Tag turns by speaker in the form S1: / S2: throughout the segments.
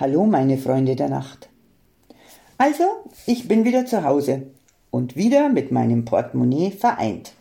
S1: Hallo, meine Freunde der Nacht. Also, ich bin wieder zu Hause und wieder mit meinem Portemonnaie vereint.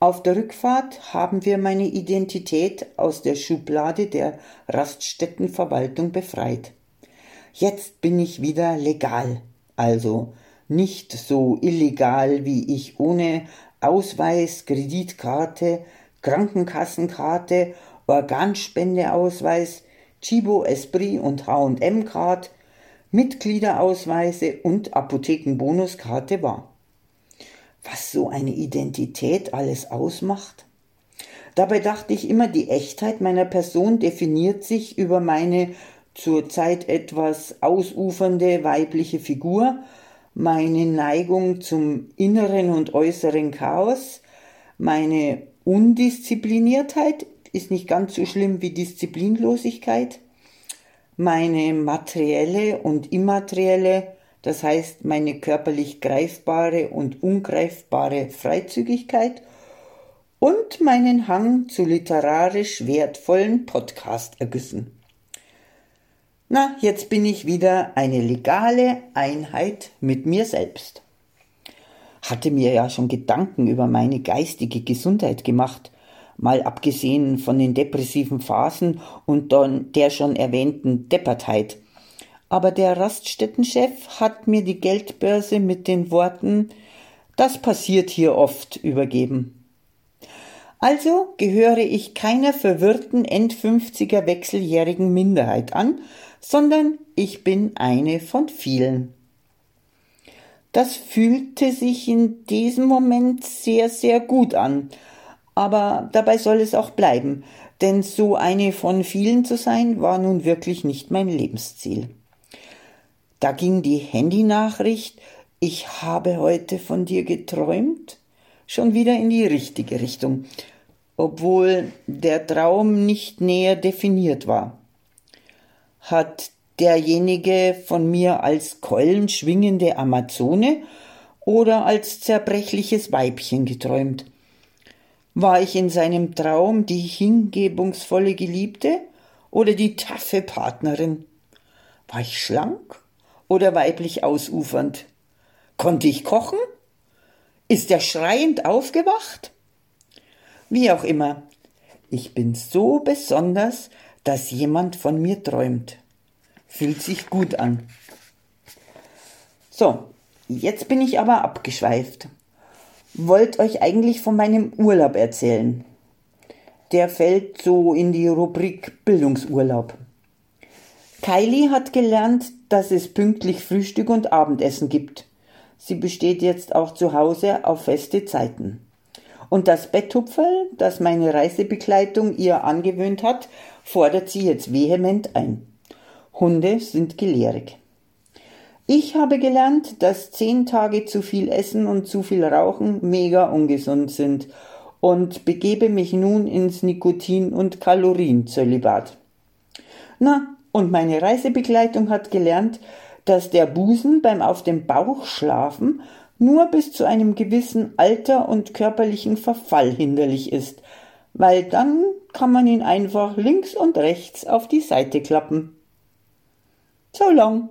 S1: Auf der Rückfahrt haben wir meine Identität aus der Schublade der Raststättenverwaltung befreit. Jetzt bin ich wieder legal, also nicht so illegal, wie ich ohne Ausweis, Kreditkarte, Krankenkassenkarte, Organspendeausweis, Chibo, Esprit und H&M-Card, Mitgliederausweise und Apothekenbonuskarte war. Was so eine Identität alles ausmacht? Dabei dachte ich immer, die Echtheit meiner Person definiert sich über meine zurzeit etwas ausufernde weibliche Figur, meine Neigung zum inneren und äußeren Chaos, meine Undiszipliniertheit ist nicht ganz so schlimm wie Disziplinlosigkeit. Meine materielle und immaterielle, das heißt meine körperlich greifbare und ungreifbare Freizügigkeit und meinen Hang zu literarisch wertvollen Podcast-Ergüssen. Na, jetzt bin ich wieder eine legale Einheit mit mir selbst. Hatte mir ja schon Gedanken über meine geistige Gesundheit gemacht mal abgesehen von den depressiven Phasen und der schon erwähnten Deppertheit. Aber der Raststättenchef hat mir die Geldbörse mit den Worten Das passiert hier oft übergeben. Also gehöre ich keiner verwirrten Endfünfziger wechseljährigen Minderheit an, sondern ich bin eine von vielen. Das fühlte sich in diesem Moment sehr, sehr gut an, aber dabei soll es auch bleiben, denn so eine von vielen zu sein, war nun wirklich nicht mein Lebensziel. Da ging die Handynachricht, ich habe heute von dir geträumt, schon wieder in die richtige Richtung, obwohl der Traum nicht näher definiert war. Hat derjenige von mir als keulenschwingende Amazone oder als zerbrechliches Weibchen geträumt? War ich in seinem Traum die hingebungsvolle Geliebte oder die taffe Partnerin? War ich schlank oder weiblich ausufernd? Konnte ich kochen? Ist er schreiend aufgewacht? Wie auch immer, ich bin so besonders, dass jemand von mir träumt. Fühlt sich gut an. So, jetzt bin ich aber abgeschweift wollte euch eigentlich von meinem Urlaub erzählen. Der fällt so in die Rubrik Bildungsurlaub. Kylie hat gelernt, dass es pünktlich Frühstück und Abendessen gibt. Sie besteht jetzt auch zu Hause auf feste Zeiten. Und das Betthupferl, das meine Reisebegleitung ihr angewöhnt hat, fordert sie jetzt vehement ein. Hunde sind gelehrig. Ich habe gelernt, dass zehn Tage zu viel Essen und zu viel Rauchen mega ungesund sind und begebe mich nun ins Nikotin- und Kalorienzölibat. Na, und meine Reisebegleitung hat gelernt, dass der Busen beim auf dem Bauch schlafen nur bis zu einem gewissen Alter und körperlichen Verfall hinderlich ist, weil dann kann man ihn einfach links und rechts auf die Seite klappen. So long.